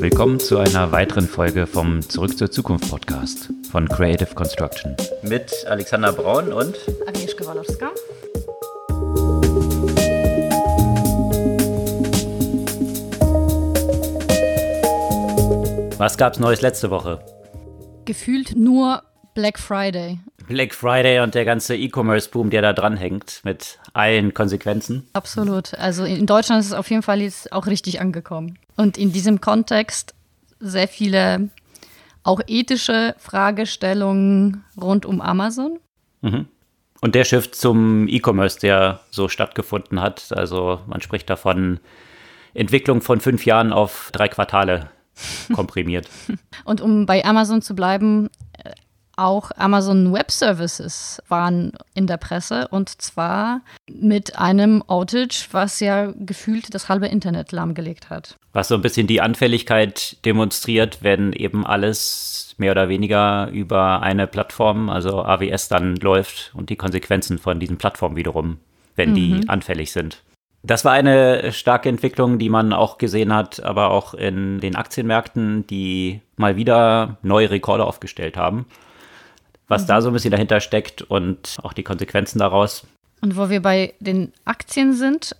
Willkommen zu einer weiteren Folge vom Zurück zur Zukunft Podcast von Creative Construction. Mit Alexander Braun und Agnieszka Walowska. Was gab's Neues letzte Woche? Gefühlt nur Black Friday. Black Friday und der ganze E-Commerce-Boom, der da dranhängt, mit allen Konsequenzen. Absolut. Also in Deutschland ist es auf jeden Fall jetzt auch richtig angekommen. Und in diesem Kontext sehr viele auch ethische Fragestellungen rund um Amazon. Mhm. Und der Shift zum E-Commerce, der so stattgefunden hat. Also man spricht davon Entwicklung von fünf Jahren auf drei Quartale komprimiert. Und um bei Amazon zu bleiben, auch Amazon Web Services waren in der Presse und zwar mit einem Outage, was ja gefühlt das halbe Internet lahmgelegt hat. Was so ein bisschen die Anfälligkeit demonstriert, wenn eben alles mehr oder weniger über eine Plattform, also AWS, dann läuft und die Konsequenzen von diesen Plattformen wiederum, wenn mhm. die anfällig sind. Das war eine starke Entwicklung, die man auch gesehen hat, aber auch in den Aktienmärkten, die mal wieder neue Rekorde aufgestellt haben was mhm. da so ein bisschen dahinter steckt und auch die Konsequenzen daraus. Und wo wir bei den Aktien sind,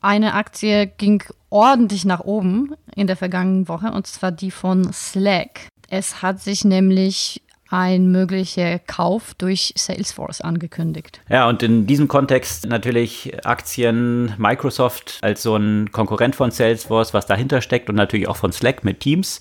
eine Aktie ging ordentlich nach oben in der vergangenen Woche und zwar die von Slack. Es hat sich nämlich ein möglicher Kauf durch Salesforce angekündigt. Ja, und in diesem Kontext natürlich Aktien Microsoft als so ein Konkurrent von Salesforce, was dahinter steckt und natürlich auch von Slack mit Teams.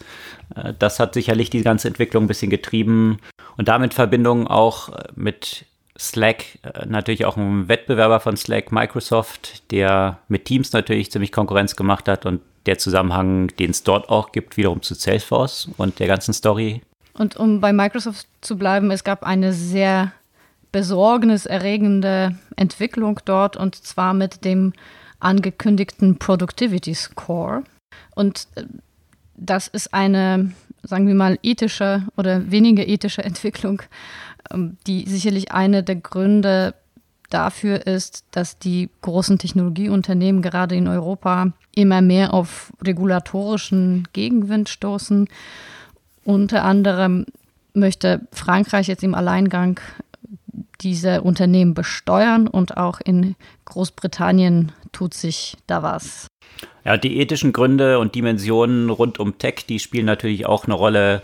Äh, das hat sicherlich die ganze Entwicklung ein bisschen getrieben und damit Verbindung auch mit Slack, äh, natürlich auch ein Wettbewerber von Slack, Microsoft, der mit Teams natürlich ziemlich Konkurrenz gemacht hat und der Zusammenhang, den es dort auch gibt, wiederum zu Salesforce und der ganzen Story und um bei Microsoft zu bleiben, es gab eine sehr besorgniserregende Entwicklung dort und zwar mit dem angekündigten Productivity Score. Und äh, das ist eine, sagen wir mal, ethische oder weniger ethische Entwicklung, ähm, die sicherlich eine der Gründe dafür ist, dass die großen Technologieunternehmen gerade in Europa immer mehr auf regulatorischen Gegenwind stoßen unter anderem möchte Frankreich jetzt im Alleingang diese Unternehmen besteuern und auch in Großbritannien tut sich da was. Ja, die ethischen Gründe und Dimensionen rund um Tech, die spielen natürlich auch eine Rolle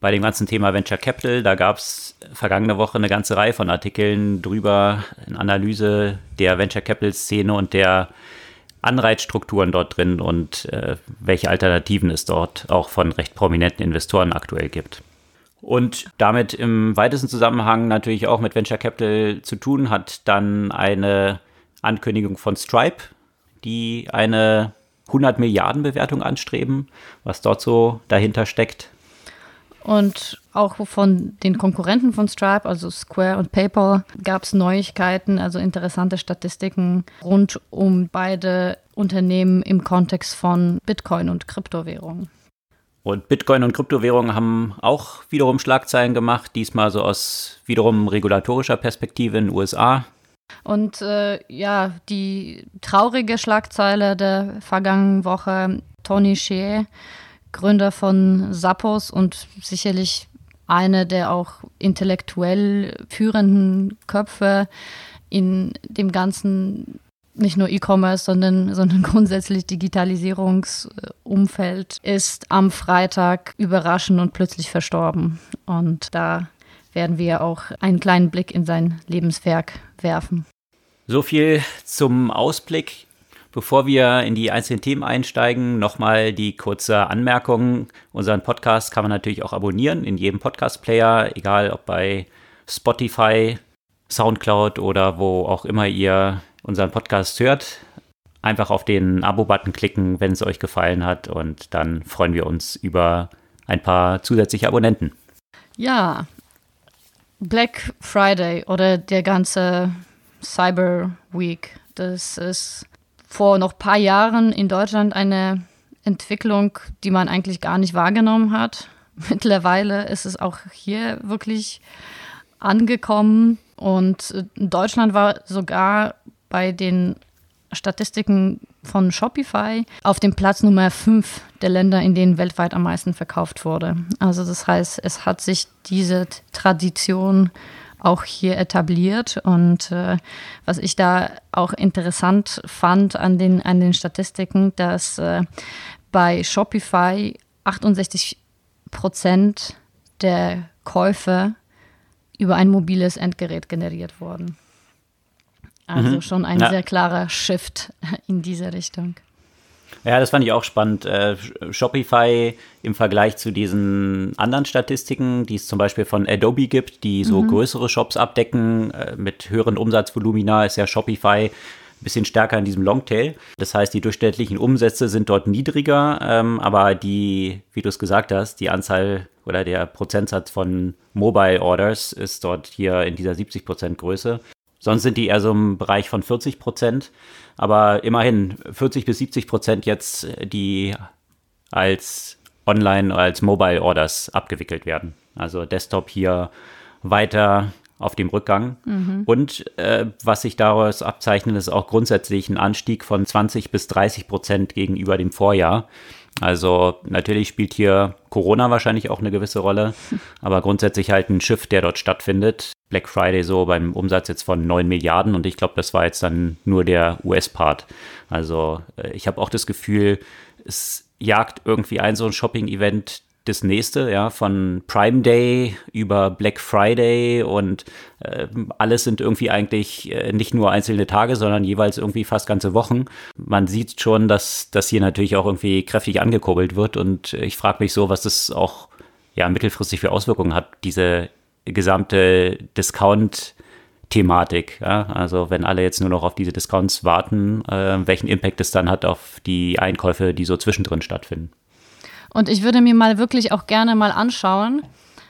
bei dem ganzen Thema Venture Capital. Da gab es vergangene Woche eine ganze Reihe von Artikeln drüber, eine Analyse der Venture Capital Szene und der Anreizstrukturen dort drin und äh, welche Alternativen es dort auch von recht prominenten Investoren aktuell gibt. Und damit im weitesten Zusammenhang natürlich auch mit Venture Capital zu tun hat dann eine Ankündigung von Stripe, die eine 100 Milliarden Bewertung anstreben, was dort so dahinter steckt. Und auch von den Konkurrenten von Stripe, also Square und PayPal, gab es Neuigkeiten, also interessante Statistiken rund um beide Unternehmen im Kontext von Bitcoin und Kryptowährungen. Und Bitcoin und Kryptowährungen haben auch wiederum Schlagzeilen gemacht, diesmal so aus wiederum regulatorischer Perspektive in den USA. Und äh, ja, die traurige Schlagzeile der vergangenen Woche, Tony Shea, Gründer von Zappos und sicherlich eine der auch intellektuell führenden Köpfe in dem ganzen nicht nur E-Commerce, sondern, sondern grundsätzlich Digitalisierungsumfeld ist am Freitag überraschend und plötzlich verstorben. Und da werden wir auch einen kleinen Blick in sein Lebenswerk werfen. So viel zum Ausblick. Bevor wir in die einzelnen Themen einsteigen, nochmal die kurze Anmerkung. Unseren Podcast kann man natürlich auch abonnieren in jedem Podcast-Player, egal ob bei Spotify, Soundcloud oder wo auch immer ihr unseren Podcast hört. Einfach auf den Abo-Button klicken, wenn es euch gefallen hat und dann freuen wir uns über ein paar zusätzliche Abonnenten. Ja, Black Friday oder der ganze Cyber Week, das ist vor noch ein paar Jahren in Deutschland eine Entwicklung, die man eigentlich gar nicht wahrgenommen hat. Mittlerweile ist es auch hier wirklich angekommen und Deutschland war sogar bei den Statistiken von Shopify auf dem Platz Nummer 5 der Länder, in denen weltweit am meisten verkauft wurde. Also das heißt, es hat sich diese Tradition auch hier etabliert. Und äh, was ich da auch interessant fand an den, an den Statistiken, dass äh, bei Shopify 68 Prozent der Käufe über ein mobiles Endgerät generiert wurden. Also mhm. schon ein ja. sehr klarer Shift in diese Richtung. Ja, das fand ich auch spannend. Äh, Shopify im Vergleich zu diesen anderen Statistiken, die es zum Beispiel von Adobe gibt, die so mhm. größere Shops abdecken äh, mit höheren Umsatzvolumina, ist ja Shopify ein bisschen stärker in diesem Longtail. Das heißt, die durchschnittlichen Umsätze sind dort niedriger, ähm, aber die, wie du es gesagt hast, die Anzahl oder der Prozentsatz von Mobile Orders ist dort hier in dieser 70 Prozent Größe. Sonst sind die eher so im Bereich von 40 Prozent. Aber immerhin 40 bis 70 Prozent jetzt, die als Online- oder als Mobile Orders abgewickelt werden. Also Desktop hier weiter auf dem Rückgang. Mhm. Und äh, was sich daraus abzeichnet, ist auch grundsätzlich ein Anstieg von 20 bis 30 Prozent gegenüber dem Vorjahr. Also natürlich spielt hier Corona wahrscheinlich auch eine gewisse Rolle, aber grundsätzlich halt ein Schiff, der dort stattfindet. Black Friday so beim Umsatz jetzt von 9 Milliarden und ich glaube, das war jetzt dann nur der US-Part. Also äh, ich habe auch das Gefühl, es jagt irgendwie ein so ein Shopping-Event das nächste, ja, von Prime Day über Black Friday und äh, alles sind irgendwie eigentlich äh, nicht nur einzelne Tage, sondern jeweils irgendwie fast ganze Wochen. Man sieht schon, dass das hier natürlich auch irgendwie kräftig angekurbelt wird und ich frage mich so, was das auch ja mittelfristig für Auswirkungen hat, diese gesamte Discount- Thematik. Ja? Also wenn alle jetzt nur noch auf diese Discounts warten, äh, welchen Impact es dann hat auf die Einkäufe, die so zwischendrin stattfinden. Und ich würde mir mal wirklich auch gerne mal anschauen,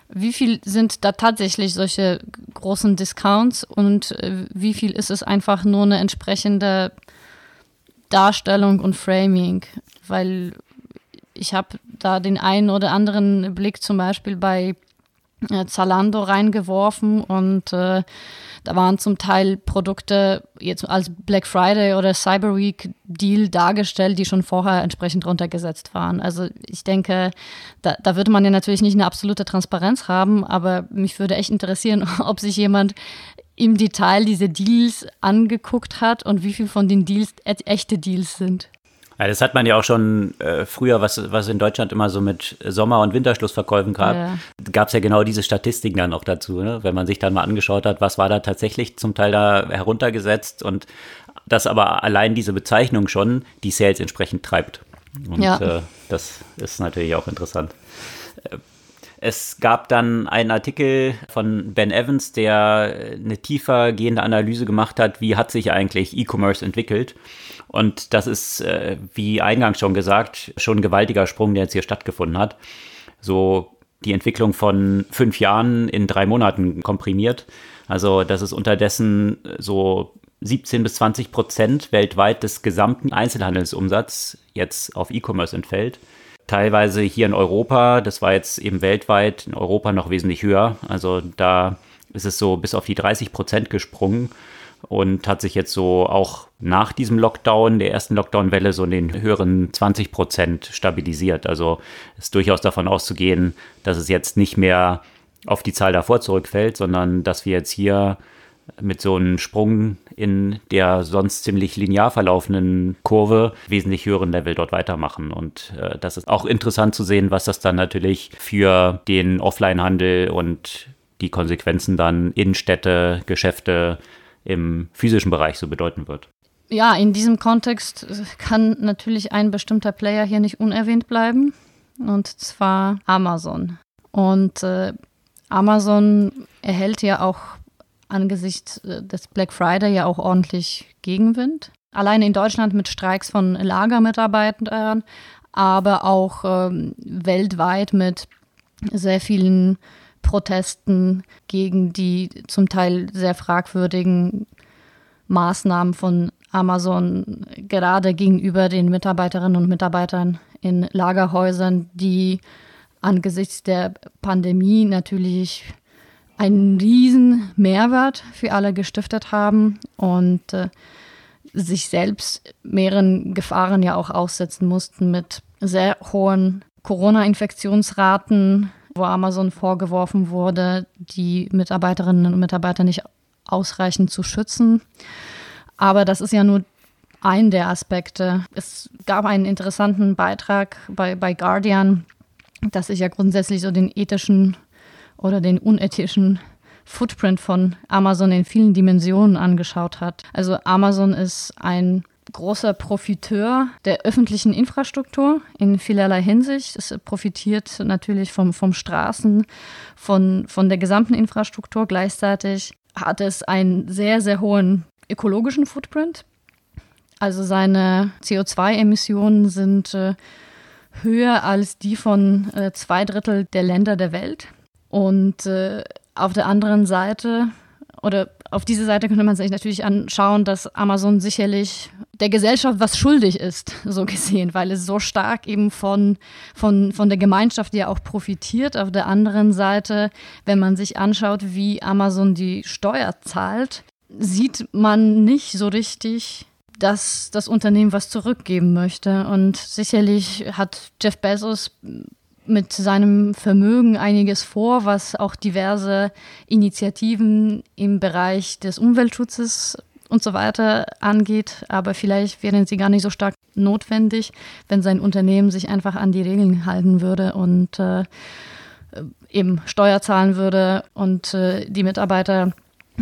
wie viel sind da tatsächlich solche großen Discounts und äh, wie viel ist es einfach nur eine entsprechende Darstellung und Framing? Weil ich habe da den einen oder anderen Blick zum Beispiel bei Zalando reingeworfen und äh, da waren zum Teil Produkte jetzt als Black Friday oder Cyber Week Deal dargestellt, die schon vorher entsprechend runtergesetzt waren. Also ich denke, da, da würde man ja natürlich nicht eine absolute Transparenz haben, aber mich würde echt interessieren, ob sich jemand im Detail diese Deals angeguckt hat und wie viel von den Deals echte Deals sind. Ja, das hat man ja auch schon äh, früher, was, was in Deutschland immer so mit Sommer- und Winterschlussverkäufen gab, ja. gab es ja genau diese Statistiken dann auch dazu, ne? wenn man sich dann mal angeschaut hat, was war da tatsächlich zum Teil da heruntergesetzt und dass aber allein diese Bezeichnung schon die Sales entsprechend treibt. Und ja. äh, das ist natürlich auch interessant. Es gab dann einen Artikel von Ben Evans, der eine tiefer gehende Analyse gemacht hat, wie hat sich eigentlich E-Commerce entwickelt. Und das ist, äh, wie eingangs schon gesagt, schon ein gewaltiger Sprung, der jetzt hier stattgefunden hat. So die Entwicklung von fünf Jahren in drei Monaten komprimiert. Also das ist unterdessen so 17 bis 20 Prozent weltweit des gesamten Einzelhandelsumsatzes jetzt auf E-Commerce entfällt. Teilweise hier in Europa, das war jetzt eben weltweit, in Europa noch wesentlich höher. Also da ist es so bis auf die 30 Prozent gesprungen und hat sich jetzt so auch nach diesem Lockdown, der ersten Lockdown-Welle, so in den höheren 20 Prozent stabilisiert. Also ist durchaus davon auszugehen, dass es jetzt nicht mehr auf die Zahl davor zurückfällt, sondern dass wir jetzt hier mit so einem Sprung in der sonst ziemlich linear verlaufenden Kurve wesentlich höheren Level dort weitermachen. Und äh, das ist auch interessant zu sehen, was das dann natürlich für den Offline-Handel und die Konsequenzen dann in Städte, Geschäfte, im physischen Bereich so bedeuten wird. Ja, in diesem Kontext kann natürlich ein bestimmter Player hier nicht unerwähnt bleiben, und zwar Amazon. Und äh, Amazon erhält ja auch angesichts äh, des Black Friday ja auch ordentlich Gegenwind. Alleine in Deutschland mit Streiks von Lagermitarbeitern, aber auch ähm, weltweit mit sehr vielen Protesten gegen die zum Teil sehr fragwürdigen Maßnahmen von Amazon, gerade gegenüber den Mitarbeiterinnen und Mitarbeitern in Lagerhäusern, die angesichts der Pandemie natürlich einen riesen Mehrwert für alle gestiftet haben und äh, sich selbst mehreren Gefahren ja auch aussetzen mussten mit sehr hohen Corona-Infektionsraten, wo Amazon vorgeworfen wurde, die Mitarbeiterinnen und Mitarbeiter nicht ausreichend zu schützen. Aber das ist ja nur ein der Aspekte. Es gab einen interessanten Beitrag bei, bei Guardian, dass sich ja grundsätzlich so den ethischen oder den unethischen Footprint von Amazon in vielen Dimensionen angeschaut hat. Also Amazon ist ein großer Profiteur der öffentlichen Infrastruktur in vielerlei Hinsicht. Es profitiert natürlich vom, vom Straßen, von, von der gesamten Infrastruktur. Gleichzeitig hat es einen sehr, sehr hohen ökologischen Footprint. Also seine CO2-Emissionen sind äh, höher als die von äh, zwei Drittel der Länder der Welt. Und äh, auf der anderen Seite oder auf diese Seite könnte man sich natürlich anschauen, dass Amazon sicherlich der Gesellschaft was schuldig ist, so gesehen, weil es so stark eben von, von, von der Gemeinschaft ja auch profitiert. Auf der anderen Seite, wenn man sich anschaut, wie Amazon die Steuer zahlt, sieht man nicht so richtig, dass das Unternehmen was zurückgeben möchte. Und sicherlich hat Jeff Bezos mit seinem Vermögen einiges vor, was auch diverse Initiativen im Bereich des Umweltschutzes und so weiter angeht. Aber vielleicht wären sie gar nicht so stark notwendig, wenn sein Unternehmen sich einfach an die Regeln halten würde und äh, eben Steuer zahlen würde und äh, die Mitarbeiter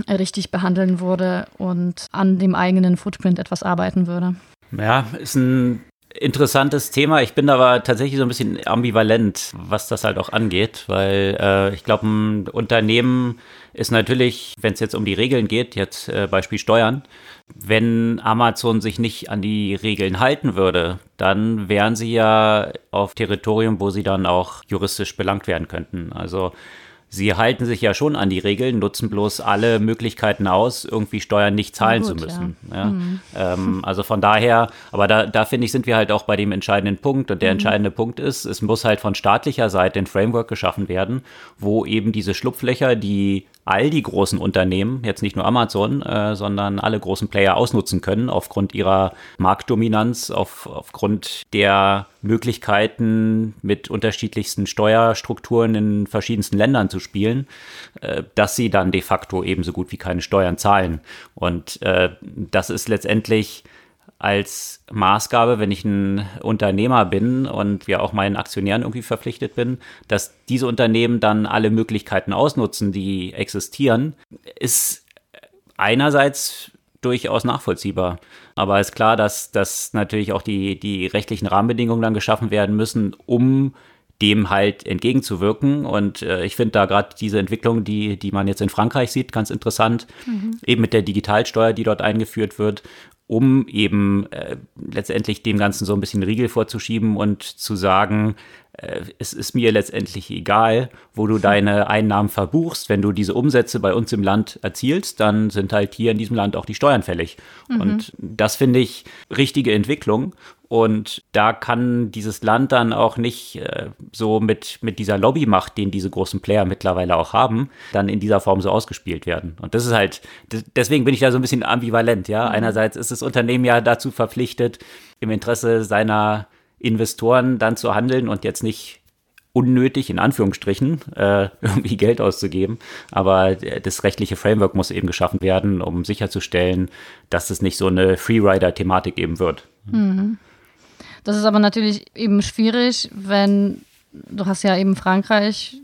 richtig behandeln würde und an dem eigenen Footprint etwas arbeiten würde. Ja, ist ein interessantes Thema. Ich bin aber tatsächlich so ein bisschen ambivalent, was das halt auch angeht, weil äh, ich glaube, ein Unternehmen ist natürlich, wenn es jetzt um die Regeln geht, jetzt äh, Beispiel Steuern, wenn Amazon sich nicht an die Regeln halten würde, dann wären sie ja auf Territorium, wo sie dann auch juristisch belangt werden könnten. Also sie halten sich ja schon an die Regeln, nutzen bloß alle Möglichkeiten aus, irgendwie Steuern nicht zahlen gut, zu müssen. Ja. Ja. Mhm. Ähm, also von daher, aber da, da finde ich, sind wir halt auch bei dem entscheidenden Punkt. Und der mhm. entscheidende Punkt ist, es muss halt von staatlicher Seite ein Framework geschaffen werden, wo eben diese Schlupflöcher, die all die großen Unternehmen, jetzt nicht nur Amazon, äh, sondern alle großen Player ausnutzen können aufgrund ihrer Marktdominanz, auf, aufgrund der Möglichkeiten mit unterschiedlichsten Steuerstrukturen in verschiedensten Ländern zu spielen, äh, dass sie dann de facto ebenso gut wie keine Steuern zahlen. Und äh, das ist letztendlich als Maßgabe, wenn ich ein Unternehmer bin und ja auch meinen Aktionären irgendwie verpflichtet bin, dass diese Unternehmen dann alle Möglichkeiten ausnutzen, die existieren, ist einerseits durchaus nachvollziehbar. Aber ist klar, dass, dass natürlich auch die, die rechtlichen Rahmenbedingungen dann geschaffen werden müssen, um dem halt entgegenzuwirken. Und äh, ich finde da gerade diese Entwicklung, die, die man jetzt in Frankreich sieht, ganz interessant, mhm. eben mit der Digitalsteuer, die dort eingeführt wird um eben äh, letztendlich dem Ganzen so ein bisschen Riegel vorzuschieben und zu sagen, es ist mir letztendlich egal, wo du deine Einnahmen verbuchst. Wenn du diese Umsätze bei uns im Land erzielst, dann sind halt hier in diesem Land auch die Steuern fällig. Mhm. Und das finde ich richtige Entwicklung. Und da kann dieses Land dann auch nicht äh, so mit, mit dieser Lobbymacht, den diese großen Player mittlerweile auch haben, dann in dieser Form so ausgespielt werden. Und das ist halt, deswegen bin ich da so ein bisschen ambivalent, ja. Mhm. Einerseits ist das Unternehmen ja dazu verpflichtet, im Interesse seiner Investoren dann zu handeln und jetzt nicht unnötig, in Anführungsstrichen, äh, irgendwie Geld auszugeben. Aber das rechtliche Framework muss eben geschaffen werden, um sicherzustellen, dass es nicht so eine Freerider-Thematik eben wird. Mhm. Das ist aber natürlich eben schwierig, wenn du hast ja eben Frankreich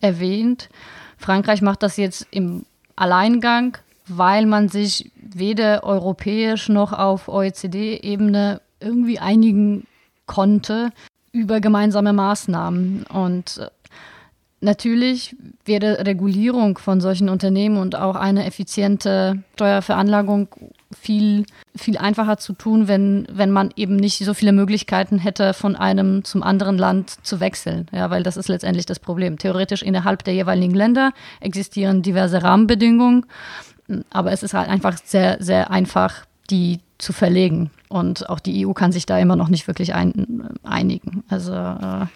erwähnt. Frankreich macht das jetzt im Alleingang, weil man sich weder europäisch noch auf OECD-Ebene irgendwie einigen konnte über gemeinsame Maßnahmen. Und äh, natürlich wäre Regulierung von solchen Unternehmen und auch eine effiziente Steuerveranlagung viel, viel einfacher zu tun, wenn, wenn man eben nicht so viele Möglichkeiten hätte, von einem zum anderen Land zu wechseln. Ja, weil das ist letztendlich das Problem. Theoretisch innerhalb der jeweiligen Länder existieren diverse Rahmenbedingungen, aber es ist halt einfach sehr, sehr einfach, die zu verlegen. Und auch die EU kann sich da immer noch nicht wirklich ein, einigen. Also äh,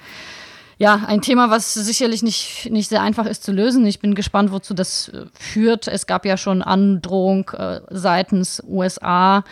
ja, ein Thema, was sicherlich nicht, nicht sehr einfach ist zu lösen. Ich bin gespannt, wozu das äh, führt. Es gab ja schon Androhung äh, seitens USA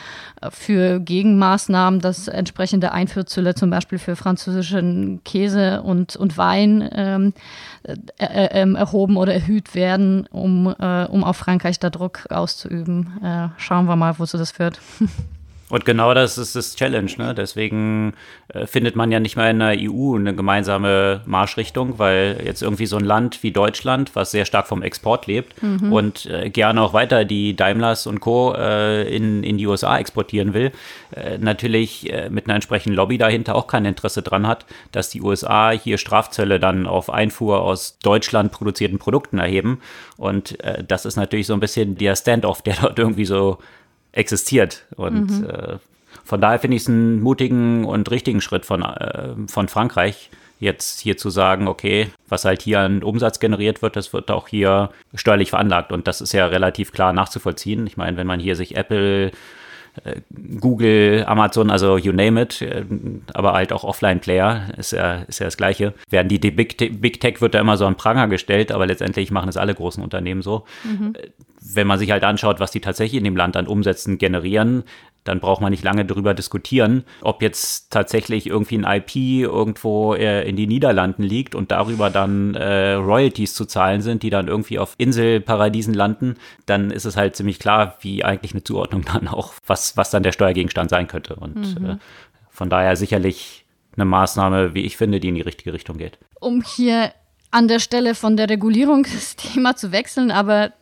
äh, für Gegenmaßnahmen, dass entsprechende Einfuhrzölle zum Beispiel für französischen Käse und, und Wein ähm, äh, äh ähm, erhoben oder erhöht werden, um, um auf Frankreich da Druck auszuüben. schauen wir mal, wozu das führt. Und genau das ist das Challenge. Ne? Deswegen äh, findet man ja nicht mehr in der EU eine gemeinsame Marschrichtung, weil jetzt irgendwie so ein Land wie Deutschland, was sehr stark vom Export lebt mhm. und äh, gerne auch weiter die Daimlers und Co. Äh, in, in die USA exportieren will, äh, natürlich äh, mit einer entsprechenden Lobby dahinter auch kein Interesse dran hat, dass die USA hier Strafzölle dann auf Einfuhr aus Deutschland produzierten Produkten erheben. Und äh, das ist natürlich so ein bisschen der Standoff, der dort irgendwie so existiert. Und mhm. äh, von daher finde ich es einen mutigen und richtigen Schritt von, äh, von Frankreich, jetzt hier zu sagen, okay, was halt hier an Umsatz generiert wird, das wird auch hier steuerlich veranlagt. Und das ist ja relativ klar nachzuvollziehen. Ich meine, wenn man hier sich Apple Google, Amazon, also you name it, äh, aber halt auch Offline-Player, ist ja, ist ja das Gleiche. Werden die, die Big, Big, Tech wird da immer so an Pranger gestellt, aber letztendlich machen es alle großen Unternehmen so. Mhm. Wenn man sich halt anschaut, was die tatsächlich in dem Land an Umsätzen generieren, dann braucht man nicht lange darüber diskutieren, ob jetzt tatsächlich irgendwie ein IP irgendwo äh, in die Niederlanden liegt und darüber dann äh, Royalties zu zahlen sind, die dann irgendwie auf Inselparadiesen landen, dann ist es halt ziemlich klar, wie eigentlich eine Zuordnung dann auch, was, was dann der Steuergegenstand sein könnte. Und mhm. äh, von daher sicherlich eine Maßnahme, wie ich finde, die in die richtige Richtung geht. Um hier an der Stelle von der Regulierung das Thema zu wechseln, aber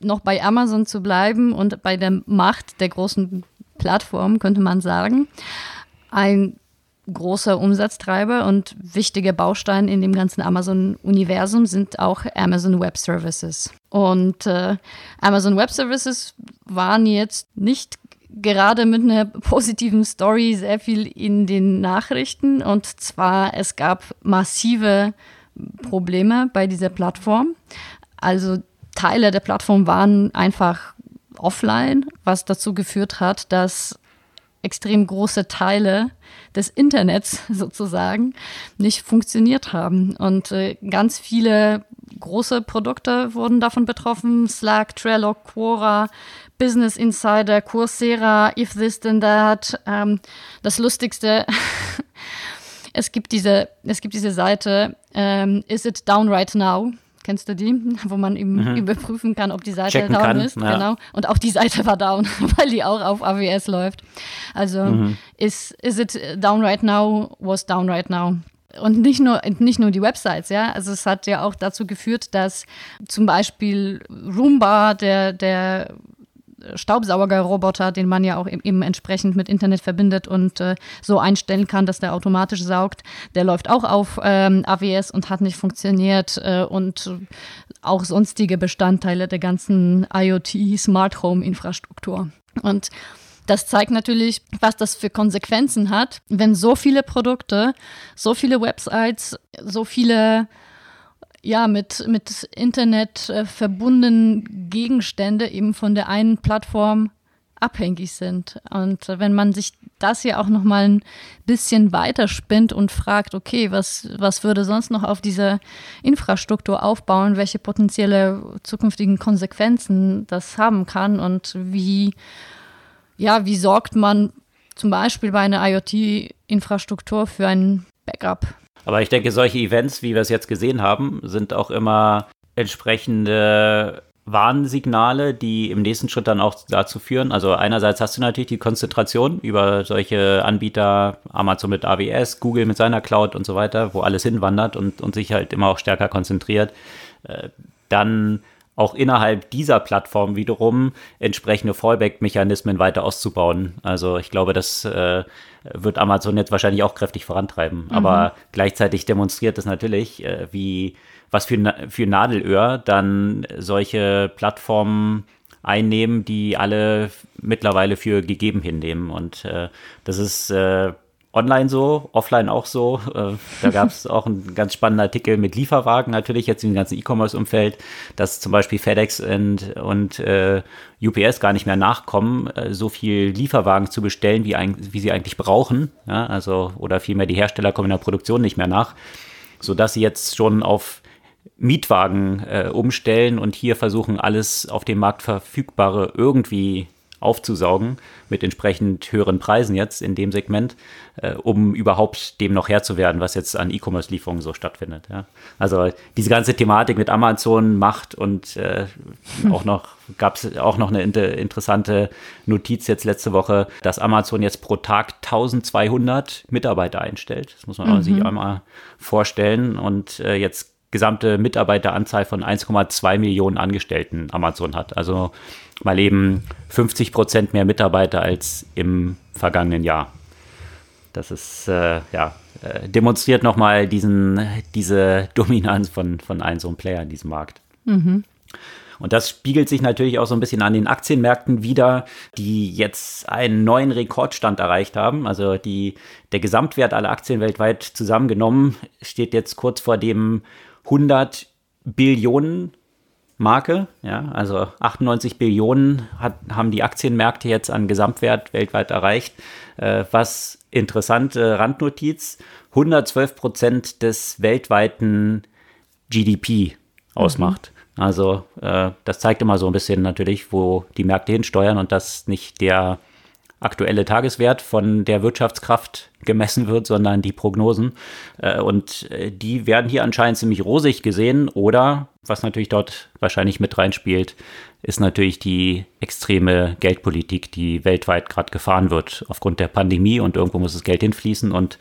noch bei Amazon zu bleiben und bei der Macht der großen Plattform, könnte man sagen. Ein großer Umsatztreiber und wichtiger Baustein in dem ganzen Amazon-Universum sind auch Amazon Web Services. Und äh, Amazon Web Services waren jetzt nicht gerade mit einer positiven Story sehr viel in den Nachrichten. Und zwar, es gab massive Probleme bei dieser Plattform. Also Teile der Plattform waren einfach offline, was dazu geführt hat, dass extrem große Teile des Internets sozusagen nicht funktioniert haben. Und äh, ganz viele große Produkte wurden davon betroffen. Slack, Trello, Quora, Business Insider, Coursera, If This Then That. Ähm, das Lustigste, es gibt diese, es gibt diese Seite, ähm, Is It Down Right Now? Kennst du die? Wo man eben mhm. überprüfen kann, ob die Seite Checken down kann, ist. Ja. Genau. Und auch die Seite war down, weil die auch auf AWS läuft. Also mhm. is, is it down right now, was down right now. Und nicht nur, nicht nur die Websites, ja. Also es hat ja auch dazu geführt, dass zum Beispiel Roomba, der, der Staubsaugerroboter, den man ja auch eben entsprechend mit Internet verbindet und äh, so einstellen kann, dass der automatisch saugt. Der läuft auch auf ähm, AWS und hat nicht funktioniert äh, und auch sonstige Bestandteile der ganzen IoT Smart Home Infrastruktur. Und das zeigt natürlich, was das für Konsequenzen hat, wenn so viele Produkte, so viele Websites, so viele ja, mit, mit Internet äh, verbundenen Gegenstände eben von der einen Plattform abhängig sind. Und äh, wenn man sich das hier auch noch mal ein bisschen weiterspinnt und fragt, okay, was, was würde sonst noch auf dieser Infrastruktur aufbauen, welche potenzielle zukünftigen Konsequenzen das haben kann und wie, ja, wie sorgt man zum Beispiel bei einer IoT-Infrastruktur für ein Backup? Aber ich denke, solche Events, wie wir es jetzt gesehen haben, sind auch immer entsprechende Warnsignale, die im nächsten Schritt dann auch dazu führen. Also einerseits hast du natürlich die Konzentration über solche Anbieter, Amazon mit AWS, Google mit seiner Cloud und so weiter, wo alles hinwandert und, und sich halt immer auch stärker konzentriert. Äh, dann auch innerhalb dieser Plattform wiederum entsprechende Fallback-Mechanismen weiter auszubauen. Also ich glaube, das äh, wird Amazon jetzt wahrscheinlich auch kräftig vorantreiben. Mhm. Aber gleichzeitig demonstriert es natürlich, äh, wie was für, für Nadelöhr dann solche Plattformen einnehmen, die alle mittlerweile für gegeben hinnehmen. Und äh, das ist äh, online so, offline auch so. Äh, da gab es auch einen ganz spannenden Artikel mit Lieferwagen natürlich jetzt im ganzen E-Commerce-Umfeld, dass zum Beispiel FedEx und, und äh, UPS gar nicht mehr nachkommen, äh, so viel Lieferwagen zu bestellen, wie, ein, wie sie eigentlich brauchen. Ja, also, oder vielmehr die Hersteller kommen in der Produktion nicht mehr nach. sodass sie jetzt schon auf Mietwagen äh, umstellen und hier versuchen, alles auf dem Markt verfügbare irgendwie aufzusaugen mit entsprechend höheren Preisen jetzt in dem Segment, äh, um überhaupt dem noch Herr zu werden, was jetzt an E-Commerce-Lieferungen so stattfindet. Ja. Also diese ganze Thematik mit Amazon Macht und äh, auch noch gab es auch noch eine inter interessante Notiz jetzt letzte Woche, dass Amazon jetzt pro Tag 1200 Mitarbeiter einstellt. Das muss man mhm. sich einmal vorstellen und äh, jetzt gesamte Mitarbeiteranzahl von 1,2 Millionen Angestellten Amazon hat. Also mal eben 50 Prozent mehr Mitarbeiter als im vergangenen Jahr. Das ist, äh, ja, äh, demonstriert nochmal diesen, diese Dominanz von, von einem so einem Player in diesem Markt. Mhm. Und das spiegelt sich natürlich auch so ein bisschen an den Aktienmärkten wieder, die jetzt einen neuen Rekordstand erreicht haben. Also die, der Gesamtwert aller Aktien weltweit zusammengenommen steht jetzt kurz vor dem 100 Billionen Marke. Ja, also 98 Billionen hat, haben die Aktienmärkte jetzt an Gesamtwert weltweit erreicht. Äh, was interessante Randnotiz: 112 Prozent des weltweiten GDP ausmacht. Mhm. Also äh, das zeigt immer so ein bisschen natürlich, wo die Märkte hinsteuern und dass nicht der aktuelle Tageswert von der Wirtschaftskraft gemessen wird, sondern die Prognosen. Äh, und äh, die werden hier anscheinend ziemlich rosig gesehen. Oder, was natürlich dort wahrscheinlich mit reinspielt, ist natürlich die extreme Geldpolitik, die weltweit gerade gefahren wird aufgrund der Pandemie. Und irgendwo muss das Geld hinfließen. Und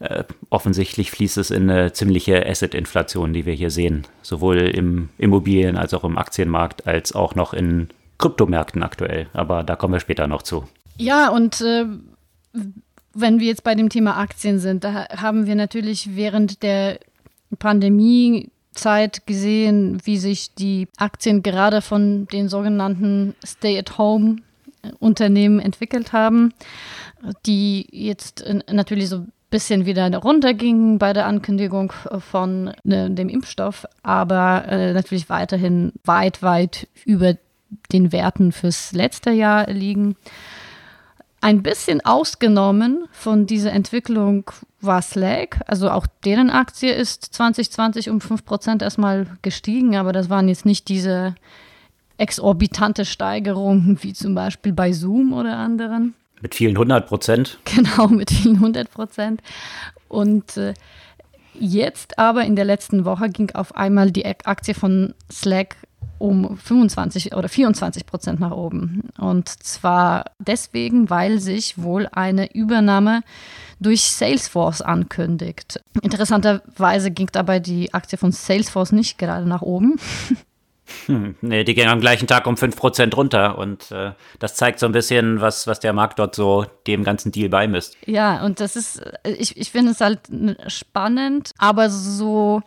äh, offensichtlich fließt es in eine ziemliche Asset-Inflation, die wir hier sehen. Sowohl im Immobilien- als auch im Aktienmarkt, als auch noch in Kryptomärkten aktuell. Aber da kommen wir später noch zu. Ja, und äh, wenn wir jetzt bei dem Thema Aktien sind, da haben wir natürlich während der Pandemiezeit gesehen, wie sich die Aktien gerade von den sogenannten Stay-at-Home-Unternehmen entwickelt haben, die jetzt natürlich so ein bisschen wieder runtergingen bei der Ankündigung von äh, dem Impfstoff, aber äh, natürlich weiterhin weit, weit über den Werten fürs letzte Jahr liegen. Ein bisschen ausgenommen von dieser Entwicklung war Slack. Also auch deren Aktie ist 2020 um 5% erstmal gestiegen, aber das waren jetzt nicht diese exorbitante Steigerungen wie zum Beispiel bei Zoom oder anderen. Mit vielen 100 Prozent. Genau, mit vielen 100 Prozent. Und äh, jetzt aber in der letzten Woche ging auf einmal die Aktie von Slack um 25 oder 24 Prozent nach oben. Und zwar deswegen, weil sich wohl eine Übernahme durch Salesforce ankündigt. Interessanterweise ging dabei die Aktie von Salesforce nicht gerade nach oben. Hm, nee, die ging am gleichen Tag um 5% runter und äh, das zeigt so ein bisschen, was, was der Markt dort so dem ganzen Deal beimisst. Ja, und das ist, ich, ich finde es halt spannend, aber so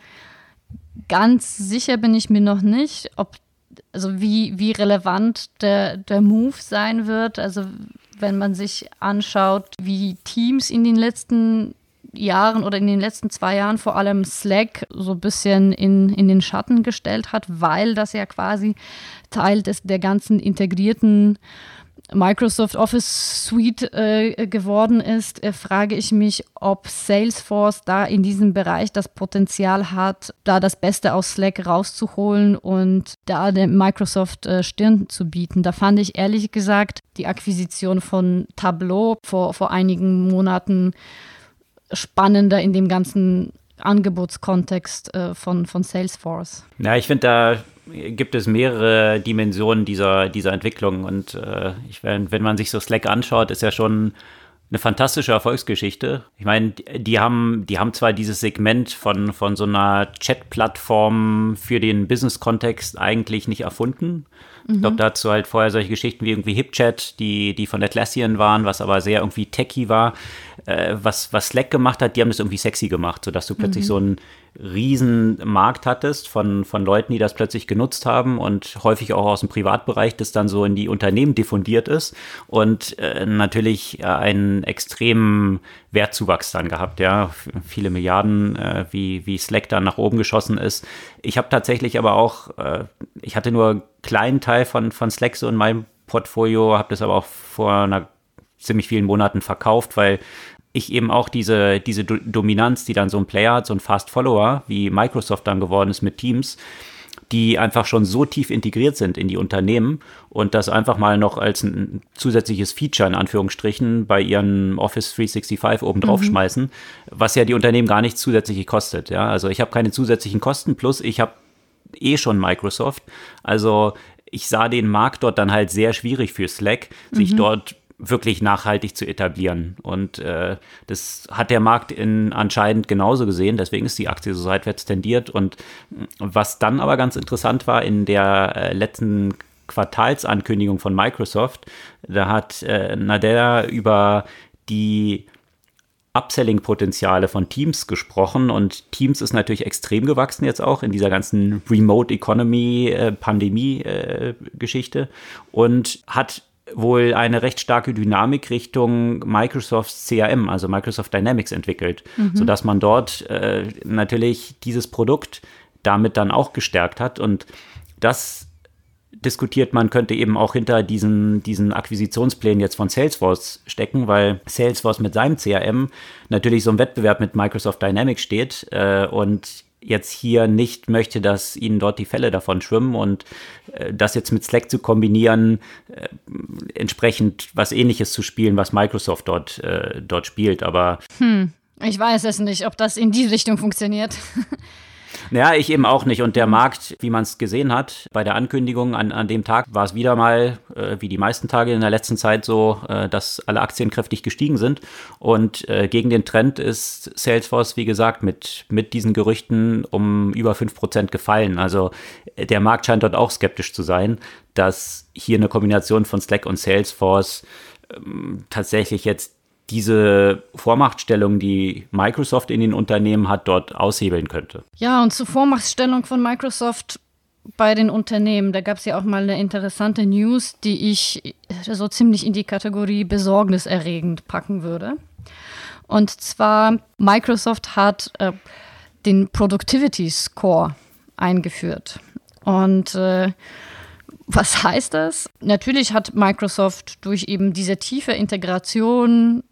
ganz sicher bin ich mir noch nicht, ob also wie, wie relevant der, der Move sein wird. Also wenn man sich anschaut, wie Teams in den letzten Jahren oder in den letzten zwei Jahren vor allem Slack so ein bisschen in, in den Schatten gestellt hat, weil das ja quasi Teil des, der ganzen integrierten Microsoft Office Suite äh, geworden ist, äh, frage ich mich, ob Salesforce da in diesem Bereich das Potenzial hat, da das Beste aus Slack rauszuholen und da der Microsoft äh, Stirn zu bieten. Da fand ich ehrlich gesagt die Akquisition von Tableau vor, vor einigen Monaten spannender in dem ganzen Angebotskontext äh, von, von Salesforce. Ja, ich finde, da gibt es mehrere Dimensionen dieser, dieser Entwicklung. Und äh, ich, wenn, wenn man sich so Slack anschaut, ist ja schon eine fantastische Erfolgsgeschichte. Ich meine, die haben, die haben zwar dieses Segment von, von so einer Chat-Plattform für den Business-Kontext eigentlich nicht erfunden. Mhm. Ich glaube, dazu halt vorher solche Geschichten wie irgendwie HipChat, die, die von Atlassian waren, was aber sehr irgendwie techy war. Äh, was, was Slack gemacht hat, die haben das irgendwie sexy gemacht, sodass du plötzlich mhm. so einen riesen Markt hattest von, von Leuten, die das plötzlich genutzt haben und häufig auch aus dem Privatbereich, das dann so in die Unternehmen diffundiert ist und äh, natürlich äh, einen extremen Wertzuwachs dann gehabt, ja, viele Milliarden, äh, wie, wie Slack dann nach oben geschossen ist. Ich habe tatsächlich aber auch, äh, ich hatte nur einen kleinen Teil von, von Slack so in meinem Portfolio, habe das aber auch vor einer ziemlich vielen Monaten verkauft, weil ich eben auch diese, diese Dominanz, die dann so ein Player hat, so ein Fast Follower, wie Microsoft dann geworden ist mit Teams, die einfach schon so tief integriert sind in die Unternehmen und das einfach mal noch als ein zusätzliches Feature in Anführungsstrichen bei ihren Office 365 oben drauf mhm. schmeißen, was ja die Unternehmen gar nicht zusätzlich kostet. Ja, also ich habe keine zusätzlichen Kosten plus ich habe eh schon Microsoft. Also ich sah den Markt dort dann halt sehr schwierig für Slack, sich mhm. dort wirklich nachhaltig zu etablieren. Und äh, das hat der Markt in, anscheinend genauso gesehen. Deswegen ist die Aktie so seitwärts tendiert. Und was dann aber ganz interessant war in der äh, letzten Quartalsankündigung von Microsoft, da hat äh, Nadella über die Upselling-Potenziale von Teams gesprochen und Teams ist natürlich extrem gewachsen jetzt auch in dieser ganzen Remote Economy äh, äh, und hat wohl eine recht starke Dynamik Richtung Microsofts CRM, also Microsoft Dynamics entwickelt, mhm. sodass man dort äh, natürlich dieses Produkt damit dann auch gestärkt hat und das diskutiert man, könnte eben auch hinter diesen, diesen Akquisitionsplänen jetzt von Salesforce stecken, weil Salesforce mit seinem CRM natürlich so im Wettbewerb mit Microsoft Dynamics steht äh, und jetzt hier nicht möchte, dass ihnen dort die Fälle davon schwimmen und äh, das jetzt mit Slack zu kombinieren, äh, entsprechend was ähnliches zu spielen, was Microsoft dort, äh, dort spielt. Aber hm, ich weiß es nicht, ob das in die Richtung funktioniert. Ja, ich eben auch nicht. Und der Markt, wie man es gesehen hat, bei der Ankündigung an, an dem Tag war es wieder mal, äh, wie die meisten Tage in der letzten Zeit so, äh, dass alle Aktien kräftig gestiegen sind. Und äh, gegen den Trend ist Salesforce, wie gesagt, mit, mit diesen Gerüchten um über 5% gefallen. Also äh, der Markt scheint dort auch skeptisch zu sein, dass hier eine Kombination von Slack und Salesforce ähm, tatsächlich jetzt diese Vormachtstellung, die Microsoft in den Unternehmen hat, dort aushebeln könnte. Ja, und zur Vormachtstellung von Microsoft bei den Unternehmen, da gab es ja auch mal eine interessante News, die ich so ziemlich in die Kategorie besorgniserregend packen würde. Und zwar, Microsoft hat äh, den Productivity Score eingeführt. Und äh, was heißt das? Natürlich hat Microsoft durch eben diese tiefe Integration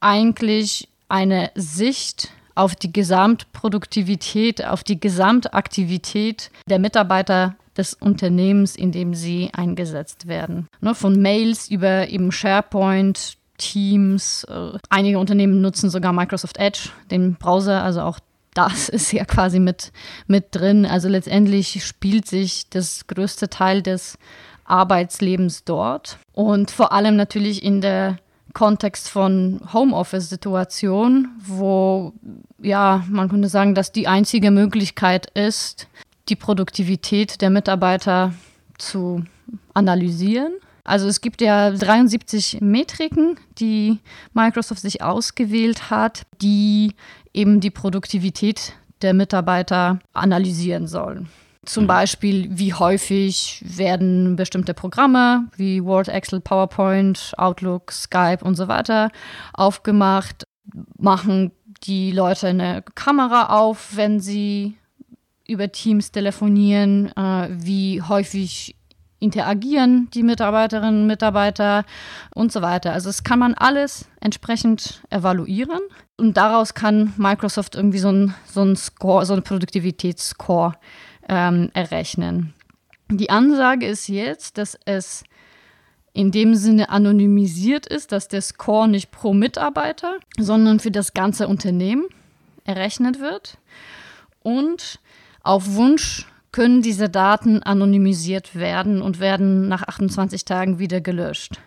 eigentlich eine Sicht auf die Gesamtproduktivität, auf die Gesamtaktivität der Mitarbeiter des Unternehmens, in dem sie eingesetzt werden. Ne, von Mails über eben SharePoint, Teams. Äh, einige Unternehmen nutzen sogar Microsoft Edge, den Browser, also auch das ist ja quasi mit, mit drin. Also letztendlich spielt sich das größte Teil des Arbeitslebens dort und vor allem natürlich in der Kontext von Homeoffice-Situation, wo ja, man könnte sagen, dass die einzige Möglichkeit ist, die Produktivität der Mitarbeiter zu analysieren. Also es gibt ja 73 Metriken, die Microsoft sich ausgewählt hat, die eben die Produktivität der Mitarbeiter analysieren sollen. Zum mhm. Beispiel, wie häufig werden bestimmte Programme wie Word, Excel, PowerPoint, Outlook, Skype und so weiter aufgemacht. Machen die Leute eine Kamera auf, wenn sie über Teams telefonieren? Äh, wie häufig interagieren die Mitarbeiterinnen und Mitarbeiter und so weiter. Also es kann man alles entsprechend evaluieren und daraus kann Microsoft irgendwie so ein, so ein Score, so einen Produktivitätsscore ähm, errechnen. Die Ansage ist jetzt, dass es in dem Sinne anonymisiert ist, dass der Score nicht pro Mitarbeiter, sondern für das ganze Unternehmen errechnet wird. Und auf Wunsch können diese Daten anonymisiert werden und werden nach 28 Tagen wieder gelöscht.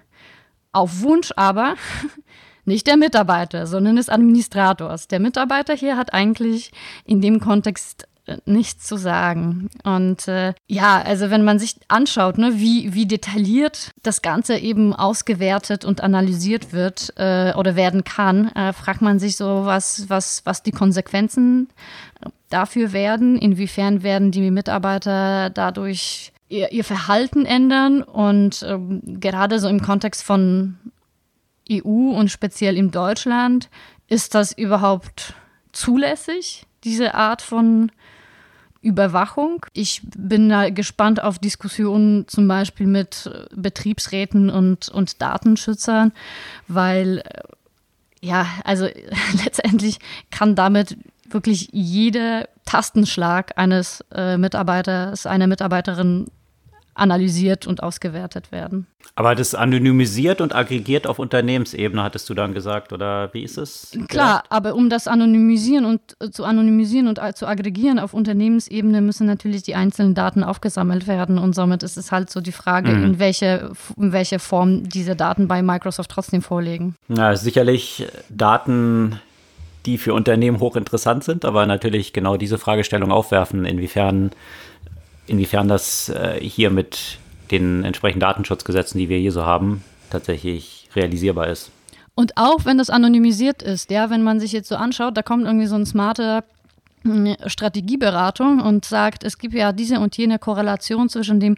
Auf Wunsch aber nicht der Mitarbeiter, sondern des Administrators. Der Mitarbeiter hier hat eigentlich in dem Kontext nichts zu sagen. Und äh, ja, also wenn man sich anschaut, ne, wie, wie detailliert das Ganze eben ausgewertet und analysiert wird äh, oder werden kann, äh, fragt man sich so, was, was, was die Konsequenzen dafür werden, inwiefern werden die Mitarbeiter dadurch ihr, ihr Verhalten ändern und ähm, gerade so im Kontext von EU und speziell in Deutschland, ist das überhaupt zulässig, diese Art von Überwachung. Ich bin da gespannt auf Diskussionen zum Beispiel mit Betriebsräten und, und Datenschützern, weil äh, Ja, also letztendlich kann damit wirklich jeder Tastenschlag eines äh, Mitarbeiters, einer Mitarbeiterin analysiert und ausgewertet werden. Aber das anonymisiert und aggregiert auf Unternehmensebene, hattest du dann gesagt, oder wie ist es? Klar, aber um das anonymisieren und äh, zu anonymisieren und äh, zu aggregieren auf Unternehmensebene müssen natürlich die einzelnen Daten aufgesammelt werden und somit ist es halt so die Frage, mhm. in, welche, in welche Form diese Daten bei Microsoft trotzdem vorliegen. Ja, sicherlich Daten die für Unternehmen hochinteressant sind, aber natürlich genau diese Fragestellung aufwerfen, inwiefern inwiefern das äh, hier mit den entsprechenden Datenschutzgesetzen, die wir hier so haben, tatsächlich realisierbar ist. Und auch wenn das anonymisiert ist, ja, wenn man sich jetzt so anschaut, da kommt irgendwie so ein smarter hm, Strategieberatung und sagt, es gibt ja diese und jene Korrelation zwischen dem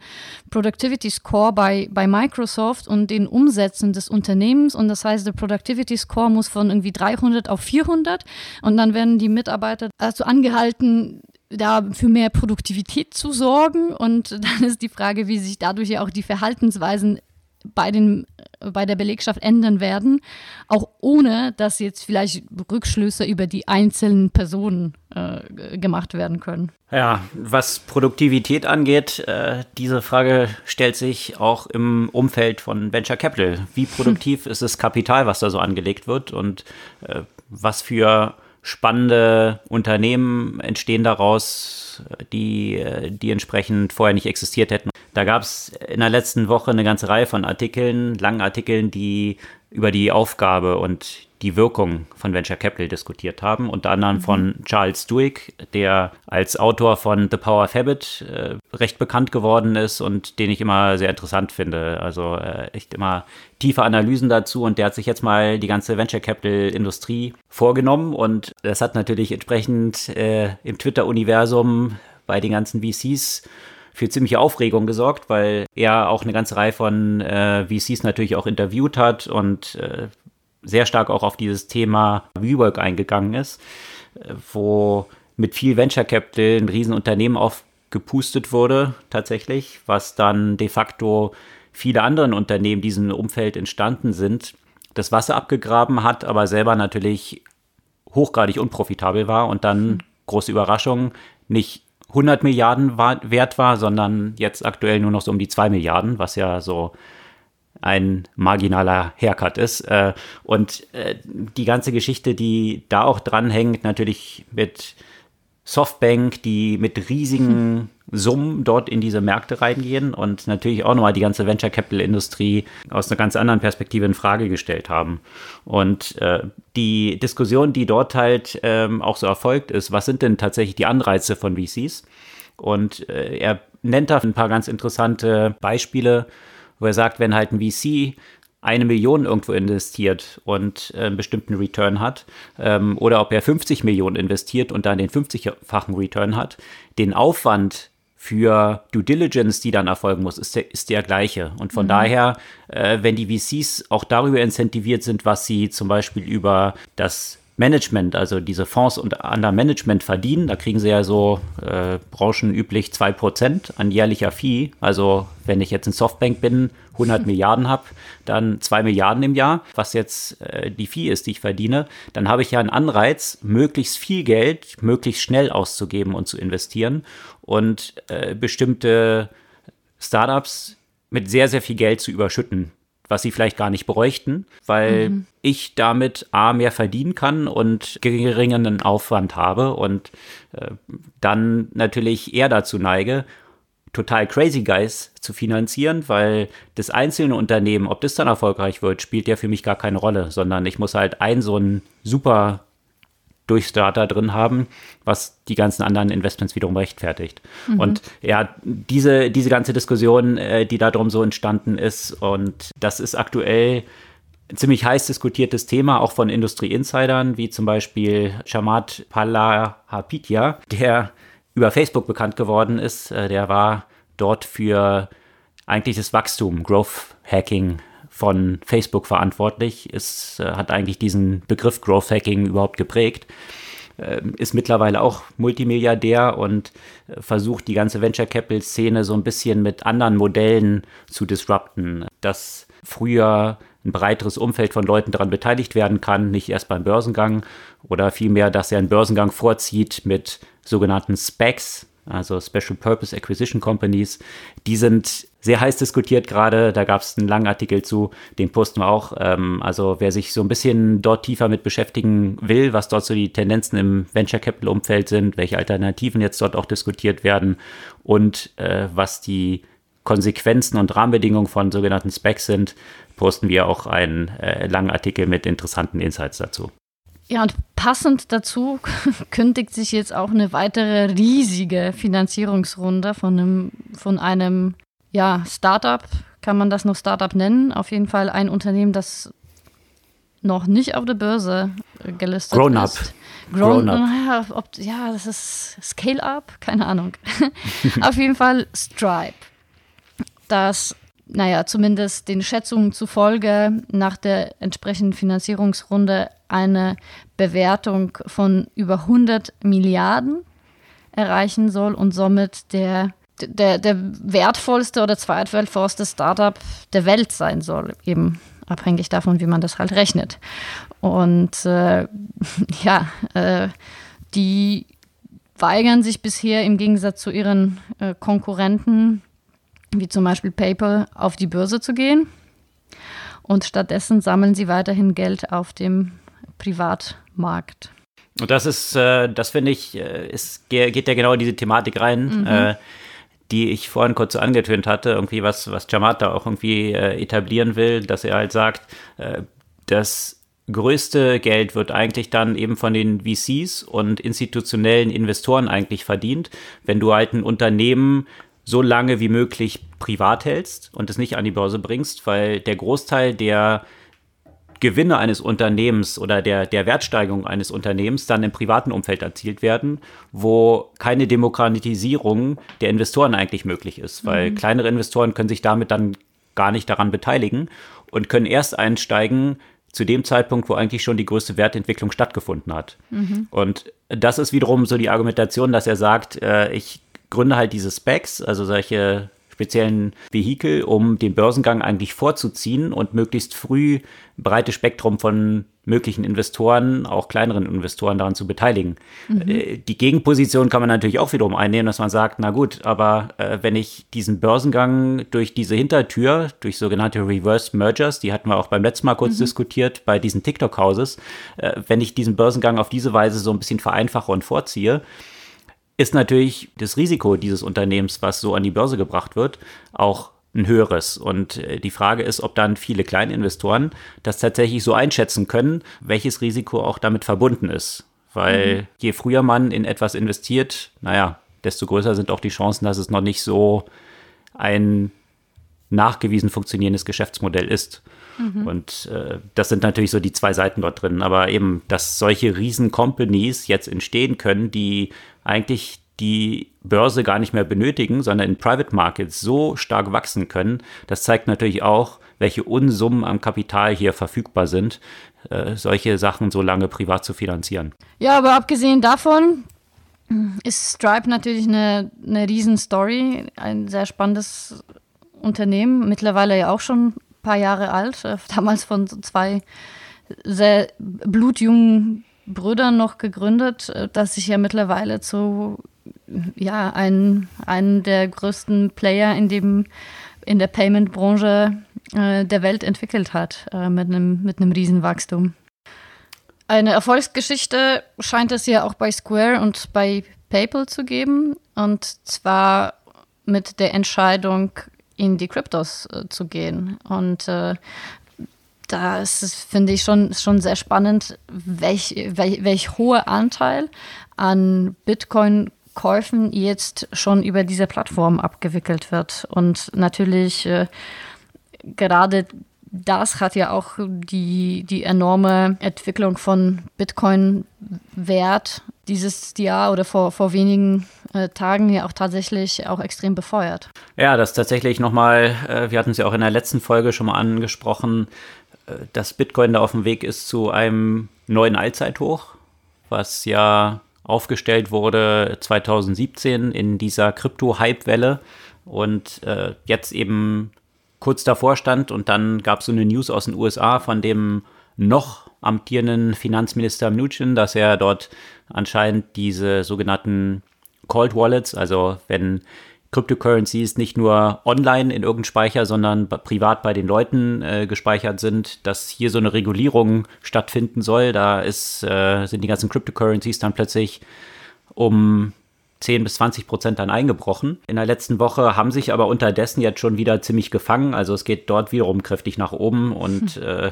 Productivity Score bei, bei Microsoft und den Umsätzen des Unternehmens. Und das heißt, der Productivity Score muss von irgendwie 300 auf 400 und dann werden die Mitarbeiter dazu angehalten, da für mehr Produktivität zu sorgen. Und dann ist die Frage, wie sich dadurch ja auch die Verhaltensweisen bei, den, bei der Belegschaft ändern werden, auch ohne dass jetzt vielleicht Rückschlüsse über die einzelnen Personen äh, gemacht werden können. Ja, was Produktivität angeht, äh, diese Frage stellt sich auch im Umfeld von Venture Capital. Wie produktiv hm. ist das Kapital, was da so angelegt wird und äh, was für spannende Unternehmen entstehen daraus, die, die entsprechend vorher nicht existiert hätten. Da gab es in der letzten Woche eine ganze Reihe von Artikeln, langen Artikeln, die über die Aufgabe und die Wirkung von Venture Capital diskutiert haben, unter anderem mhm. von Charles Duhigg, der als Autor von The Power of Habit äh, recht bekannt geworden ist und den ich immer sehr interessant finde. Also äh, echt immer tiefe Analysen dazu und der hat sich jetzt mal die ganze Venture Capital Industrie vorgenommen und das hat natürlich entsprechend äh, im Twitter-Universum bei den ganzen VCs für ziemliche Aufregung gesorgt, weil er auch eine ganze Reihe von äh, VCs natürlich auch interviewt hat und äh, sehr stark auch auf dieses Thema WeWork eingegangen ist, wo mit viel Venture Capital ein Riesenunternehmen aufgepustet wurde, tatsächlich, was dann de facto viele anderen Unternehmen in diesem Umfeld entstanden sind, das Wasser abgegraben hat, aber selber natürlich hochgradig unprofitabel war und dann, große Überraschung, nicht 100 Milliarden wert war, sondern jetzt aktuell nur noch so um die 2 Milliarden, was ja so ein marginaler Haircut ist. Äh, und äh, die ganze Geschichte, die da auch dranhängt, natürlich mit Softbank, die mit riesigen Summen dort in diese Märkte reingehen und natürlich auch nochmal die ganze Venture Capital Industrie aus einer ganz anderen Perspektive in Frage gestellt haben. Und äh, die Diskussion, die dort halt ähm, auch so erfolgt ist, was sind denn tatsächlich die Anreize von VCs? Und äh, er nennt da ein paar ganz interessante Beispiele, wo er sagt, wenn halt ein VC eine Million irgendwo investiert und äh, einen bestimmten Return hat, ähm, oder ob er 50 Millionen investiert und dann den 50-fachen Return hat, den Aufwand für Due Diligence, die dann erfolgen muss, ist der, ist der gleiche. Und von mhm. daher, äh, wenn die VCs auch darüber incentiviert sind, was sie zum Beispiel über das Management, also diese Fonds und anderem Management verdienen. Da kriegen sie ja so äh, branchenüblich 2% an jährlicher Fee. Also wenn ich jetzt in Softbank bin, 100 Milliarden habe, dann 2 Milliarden im Jahr, was jetzt äh, die Fee ist, die ich verdiene, dann habe ich ja einen Anreiz, möglichst viel Geld möglichst schnell auszugeben und zu investieren und äh, bestimmte Startups mit sehr, sehr viel Geld zu überschütten was sie vielleicht gar nicht bräuchten, weil mhm. ich damit A mehr verdienen kann und geringeren Aufwand habe und äh, dann natürlich eher dazu neige, total crazy guys zu finanzieren, weil das einzelne Unternehmen, ob das dann erfolgreich wird, spielt ja für mich gar keine Rolle, sondern ich muss halt ein so ein super Durchstarter drin haben, was die ganzen anderen Investments wiederum rechtfertigt. Mhm. Und ja, diese, diese ganze Diskussion, äh, die darum so entstanden ist, und das ist aktuell ein ziemlich heiß diskutiertes Thema, auch von Industrie-Insidern, wie zum Beispiel Shamat Palahapitya, der über Facebook bekannt geworden ist. Äh, der war dort für eigentlich das Wachstum, Growth Hacking von Facebook verantwortlich, ist, äh, hat eigentlich diesen Begriff Growth Hacking überhaupt geprägt, äh, ist mittlerweile auch Multimilliardär und äh, versucht die ganze Venture Capital Szene so ein bisschen mit anderen Modellen zu disrupten. Das früher ein breiteres Umfeld von Leuten daran beteiligt werden kann, nicht erst beim Börsengang oder vielmehr, dass er einen Börsengang vorzieht mit sogenannten Specs, also Special Purpose Acquisition Companies. Die sind sehr heiß diskutiert gerade. Da gab es einen langen Artikel zu, den posten wir auch. Ähm, also wer sich so ein bisschen dort tiefer mit beschäftigen will, was dort so die Tendenzen im Venture Capital Umfeld sind, welche Alternativen jetzt dort auch diskutiert werden und äh, was die Konsequenzen und Rahmenbedingungen von sogenannten Specs sind, posten wir auch einen äh, langen Artikel mit interessanten Insights dazu. Ja, und passend dazu kündigt sich jetzt auch eine weitere riesige Finanzierungsrunde von einem, von einem ja, Startup, kann man das noch Startup nennen? Auf jeden Fall ein Unternehmen, das noch nicht auf der Börse äh, gelistet Grown ist. Up. Grown, Grown up. Ja, ob, ja, das ist Scale-Up, keine Ahnung. auf jeden Fall Stripe dass, naja, zumindest den Schätzungen zufolge nach der entsprechenden Finanzierungsrunde eine Bewertung von über 100 Milliarden erreichen soll und somit der, der, der wertvollste oder zweitwertvollste Startup der Welt sein soll, eben abhängig davon, wie man das halt rechnet. Und äh, ja, äh, die weigern sich bisher im Gegensatz zu ihren äh, Konkurrenten wie zum Beispiel PayPal, auf die Börse zu gehen. Und stattdessen sammeln sie weiterhin Geld auf dem Privatmarkt. Und das ist, äh, das finde ich, äh, ist, geht ja genau in diese Thematik rein, mhm. äh, die ich vorhin kurz so angetönt hatte, irgendwie was, was Jamata auch irgendwie äh, etablieren will, dass er halt sagt, äh, das größte Geld wird eigentlich dann eben von den VCs und institutionellen Investoren eigentlich verdient, wenn du halt ein Unternehmen so lange wie möglich privat hältst und es nicht an die Börse bringst, weil der Großteil der Gewinne eines Unternehmens oder der, der Wertsteigerung eines Unternehmens dann im privaten Umfeld erzielt werden, wo keine Demokratisierung der Investoren eigentlich möglich ist, weil mhm. kleinere Investoren können sich damit dann gar nicht daran beteiligen und können erst einsteigen zu dem Zeitpunkt, wo eigentlich schon die größte Wertentwicklung stattgefunden hat. Mhm. Und das ist wiederum so die Argumentation, dass er sagt, äh, ich gründe halt diese Specs, also solche speziellen Vehikel, um den Börsengang eigentlich vorzuziehen und möglichst früh ein breites Spektrum von möglichen Investoren, auch kleineren Investoren daran zu beteiligen. Mhm. Äh, die Gegenposition kann man natürlich auch wiederum einnehmen, dass man sagt, na gut, aber äh, wenn ich diesen Börsengang durch diese Hintertür, durch sogenannte Reverse Mergers, die hatten wir auch beim letzten Mal kurz mhm. diskutiert bei diesen TikTok-Houses, äh, wenn ich diesen Börsengang auf diese Weise so ein bisschen vereinfache und vorziehe, ist natürlich das Risiko dieses Unternehmens, was so an die Börse gebracht wird, auch ein höheres. Und äh, die Frage ist, ob dann viele Kleininvestoren das tatsächlich so einschätzen können, welches Risiko auch damit verbunden ist. Weil mhm. je früher man in etwas investiert, naja, desto größer sind auch die Chancen, dass es noch nicht so ein nachgewiesen funktionierendes Geschäftsmodell ist. Mhm. Und äh, das sind natürlich so die zwei Seiten dort drin. Aber eben, dass solche Riesen-Companies jetzt entstehen können, die eigentlich die Börse gar nicht mehr benötigen, sondern in Private Markets so stark wachsen können, das zeigt natürlich auch, welche Unsummen am Kapital hier verfügbar sind, äh, solche Sachen so lange privat zu finanzieren. Ja, aber abgesehen davon ist Stripe natürlich eine, eine Riesenstory, ein sehr spannendes Unternehmen, mittlerweile ja auch schon paar Jahre alt, äh, damals von zwei sehr blutjungen Brüdern noch gegründet, äh, das sich ja mittlerweile zu ja, ein, einen der größten Player in dem in der Payment-Branche äh, der Welt entwickelt hat, äh, mit einem mit einem Riesenwachstum. Eine Erfolgsgeschichte scheint es ja auch bei Square und bei PayPal zu geben, und zwar mit der Entscheidung, in die Kryptos äh, zu gehen. Und äh, da finde ich, schon, schon sehr spannend, welch, welch, welch hoher Anteil an Bitcoin-Käufen jetzt schon über diese Plattform abgewickelt wird. Und natürlich äh, gerade das hat ja auch die, die enorme Entwicklung von Bitcoin-Wert dieses Jahr oder vor, vor wenigen äh, Tagen ja auch tatsächlich auch extrem befeuert. Ja, das tatsächlich nochmal, äh, wir hatten es ja auch in der letzten Folge schon mal angesprochen, dass Bitcoin da auf dem Weg ist zu einem neuen Allzeithoch, was ja aufgestellt wurde 2017 in dieser Krypto-Hype-Welle und äh, jetzt eben kurz davor stand und dann gab es so eine News aus den USA von dem noch amtierenden Finanzminister Mnuchin, dass er dort anscheinend diese sogenannten Cold Wallets, also wenn Cryptocurrencies nicht nur online in irgendeinem Speicher, sondern privat bei den Leuten äh, gespeichert sind, dass hier so eine Regulierung stattfinden soll. Da ist, äh, sind die ganzen Cryptocurrencies dann plötzlich um 10 bis 20 Prozent dann eingebrochen. In der letzten Woche haben sich aber unterdessen jetzt schon wieder ziemlich gefangen. Also es geht dort wiederum kräftig nach oben und äh,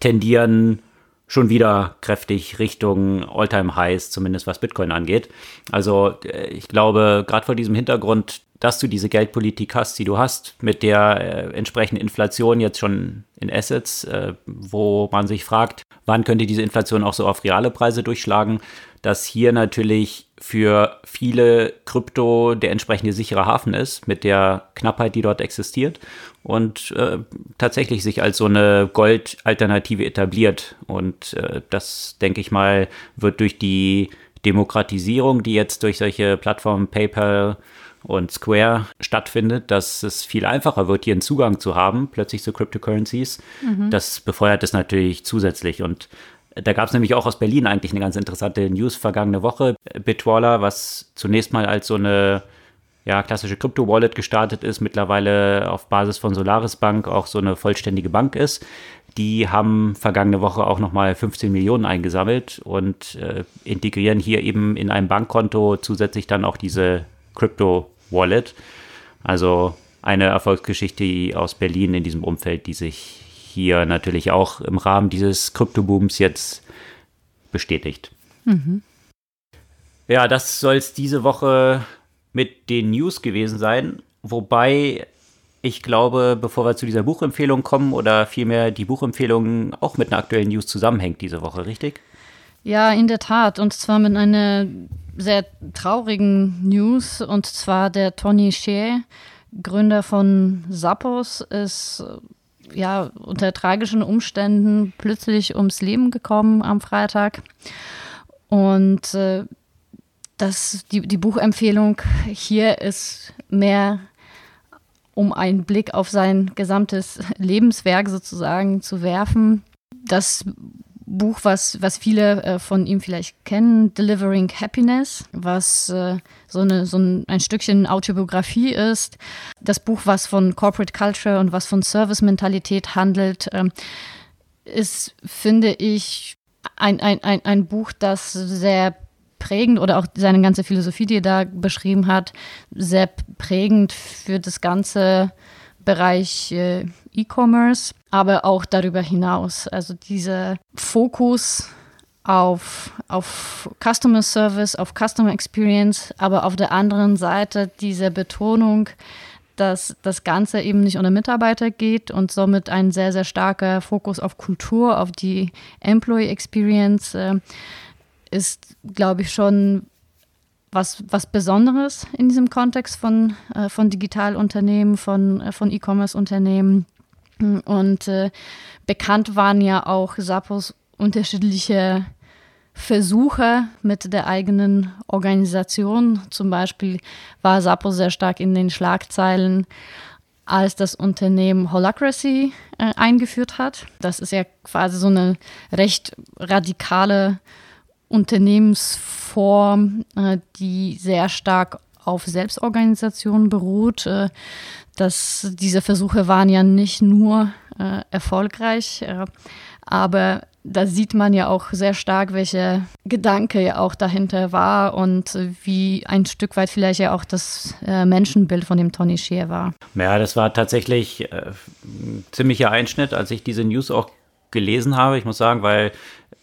tendieren schon wieder kräftig Richtung All-Time-Highs, zumindest was Bitcoin angeht. Also äh, ich glaube, gerade vor diesem Hintergrund, dass du diese Geldpolitik hast, die du hast, mit der äh, entsprechenden Inflation jetzt schon in Assets, äh, wo man sich fragt, wann könnte diese Inflation auch so auf reale Preise durchschlagen, dass hier natürlich für viele Krypto der entsprechende sichere Hafen ist, mit der Knappheit, die dort existiert und äh, tatsächlich sich als so eine Goldalternative etabliert. Und äh, das, denke ich mal, wird durch die Demokratisierung, die jetzt durch solche Plattformen PayPal und Square stattfindet, dass es viel einfacher wird, hier einen Zugang zu haben, plötzlich zu Cryptocurrencies. Mhm. Das befeuert es natürlich zusätzlich. Und da gab es nämlich auch aus Berlin eigentlich eine ganz interessante News vergangene Woche. Bitwaller, was zunächst mal als so eine ja, klassische Krypto-Wallet gestartet ist, mittlerweile auf Basis von Solaris Bank auch so eine vollständige Bank ist. Die haben vergangene Woche auch nochmal 15 Millionen eingesammelt und äh, integrieren hier eben in einem Bankkonto zusätzlich dann auch diese Crypto-Wallet. Also eine Erfolgsgeschichte aus Berlin in diesem Umfeld, die sich hier natürlich auch im Rahmen dieses Kryptobooms jetzt bestätigt. Mhm. Ja, das soll es diese Woche mit den News gewesen sein. Wobei ich glaube, bevor wir zu dieser Buchempfehlung kommen oder vielmehr die Buchempfehlung auch mit einer aktuellen News zusammenhängt diese Woche, richtig? Ja, in der Tat. Und zwar mit einer sehr traurigen News. Und zwar der Tony Shea, Gründer von Zappos, ist ja, unter tragischen Umständen plötzlich ums Leben gekommen am Freitag. Und äh, das, die, die Buchempfehlung hier ist mehr, um einen Blick auf sein gesamtes Lebenswerk sozusagen zu werfen. Das Buch, was, was viele äh, von ihm vielleicht kennen, Delivering Happiness, was äh, so, eine, so ein, ein Stückchen Autobiografie ist. Das Buch, was von Corporate Culture und was von Service-Mentalität handelt, ähm, ist, finde ich, ein, ein, ein, ein Buch, das sehr prägend oder auch seine ganze Philosophie, die er da beschrieben hat, sehr prägend für das ganze Bereich äh, E-Commerce, aber auch darüber hinaus. Also dieser Fokus auf, auf Customer Service, auf Customer Experience, aber auf der anderen Seite diese Betonung, dass das Ganze eben nicht ohne Mitarbeiter geht und somit ein sehr, sehr starker Fokus auf Kultur, auf die Employee Experience äh, ist, glaube ich, schon was, was Besonderes in diesem Kontext von, äh, von Digitalunternehmen, von, äh, von E-Commerce-Unternehmen. Und äh, bekannt waren ja auch Sappos unterschiedliche Versuche mit der eigenen Organisation. Zum Beispiel war Sappo sehr stark in den Schlagzeilen, als das Unternehmen Holacracy äh, eingeführt hat. Das ist ja quasi so eine recht radikale Unternehmensform, äh, die sehr stark auf Selbstorganisation beruht. Äh, dass diese Versuche waren ja nicht nur äh, erfolgreich, aber da sieht man ja auch sehr stark, welcher Gedanke ja auch dahinter war und wie ein Stück weit vielleicht ja auch das Menschenbild von dem Tony Scheer war. Ja, das war tatsächlich äh, ein ziemlicher Einschnitt, als ich diese News auch gelesen habe. Ich muss sagen, weil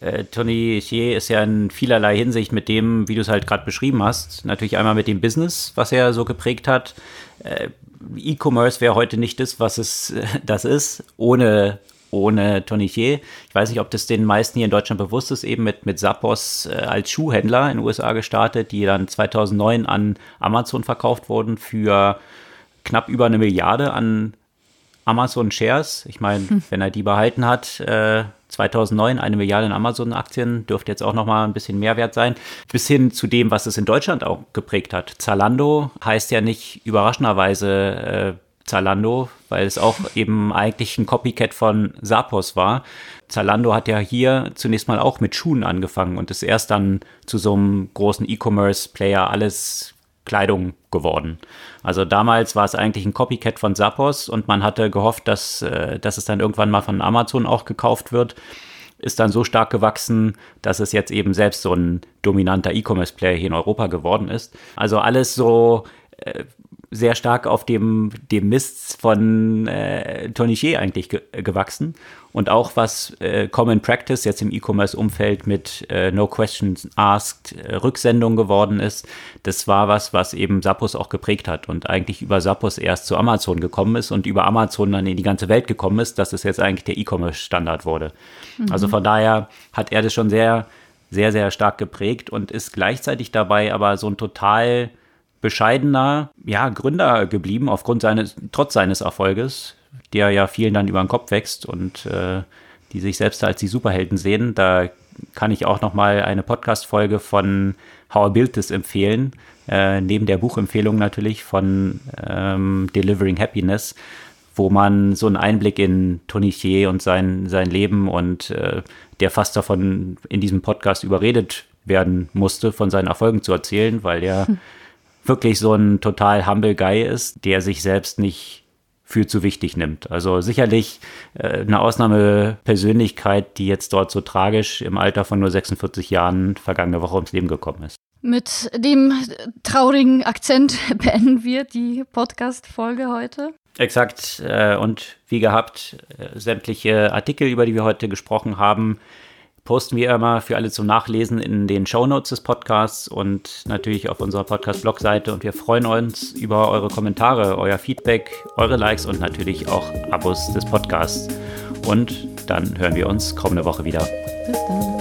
äh, Tony Chier ist ja in vielerlei Hinsicht mit dem, wie du es halt gerade beschrieben hast, natürlich einmal mit dem Business, was er so geprägt hat. Äh, E-Commerce wäre heute nicht das, was es äh, das ist, ohne ohne Tony Chier. Ich weiß nicht, ob das den meisten hier in Deutschland bewusst ist, eben mit, mit Zappos äh, als Schuhhändler in den USA gestartet, die dann 2009 an Amazon verkauft wurden für knapp über eine Milliarde an Amazon Shares. Ich meine, hm. wenn er die behalten hat, äh, 2009 eine Milliarde in Amazon-Aktien, dürfte jetzt auch noch mal ein bisschen mehr wert sein. Bis hin zu dem, was es in Deutschland auch geprägt hat. Zalando heißt ja nicht überraschenderweise äh, Zalando, weil es auch eben eigentlich ein Copycat von Sapos war. Zalando hat ja hier zunächst mal auch mit Schuhen angefangen und ist erst dann zu so einem großen E-Commerce-Player alles Kleidung geworden. Also damals war es eigentlich ein Copycat von Zappos und man hatte gehofft, dass, äh, dass es dann irgendwann mal von Amazon auch gekauft wird. Ist dann so stark gewachsen, dass es jetzt eben selbst so ein dominanter E-Commerce-Player hier in Europa geworden ist. Also alles so äh, sehr stark auf dem, dem Mist von äh, Tonichier eigentlich ge gewachsen. Und auch was äh, Common Practice jetzt im E-Commerce-Umfeld mit äh, No Questions Asked äh, Rücksendung geworden ist, das war was, was eben Sappos auch geprägt hat und eigentlich über Sappos erst zu Amazon gekommen ist und über Amazon dann in die ganze Welt gekommen ist, dass es jetzt eigentlich der E-Commerce-Standard wurde. Mhm. Also von daher hat er das schon sehr, sehr, sehr stark geprägt und ist gleichzeitig dabei aber so ein total bescheidener ja, Gründer geblieben, aufgrund seines, trotz seines Erfolges, der ja vielen dann über den Kopf wächst und äh, die sich selbst als die Superhelden sehen. Da kann ich auch noch mal eine Podcast-Folge von How I Built This empfehlen, äh, neben der Buchempfehlung natürlich von ähm, Delivering Happiness, wo man so einen Einblick in Tony Chier und sein, sein Leben und äh, der fast davon in diesem Podcast überredet werden musste, von seinen Erfolgen zu erzählen, weil er hm wirklich so ein total humble Guy ist, der sich selbst nicht für zu wichtig nimmt. Also sicherlich äh, eine Ausnahmepersönlichkeit, die jetzt dort so tragisch im Alter von nur 46 Jahren vergangene Woche ums Leben gekommen ist. Mit dem traurigen Akzent beenden wir die Podcast-Folge heute. Exakt. Äh, und wie gehabt, äh, sämtliche Artikel, über die wir heute gesprochen haben, posten wir immer für alle zum Nachlesen in den Shownotes des Podcasts und natürlich auf unserer Podcast-Blog-Seite. Und wir freuen uns über eure Kommentare, euer Feedback, eure Likes und natürlich auch Abos des Podcasts. Und dann hören wir uns kommende Woche wieder. Bis dann.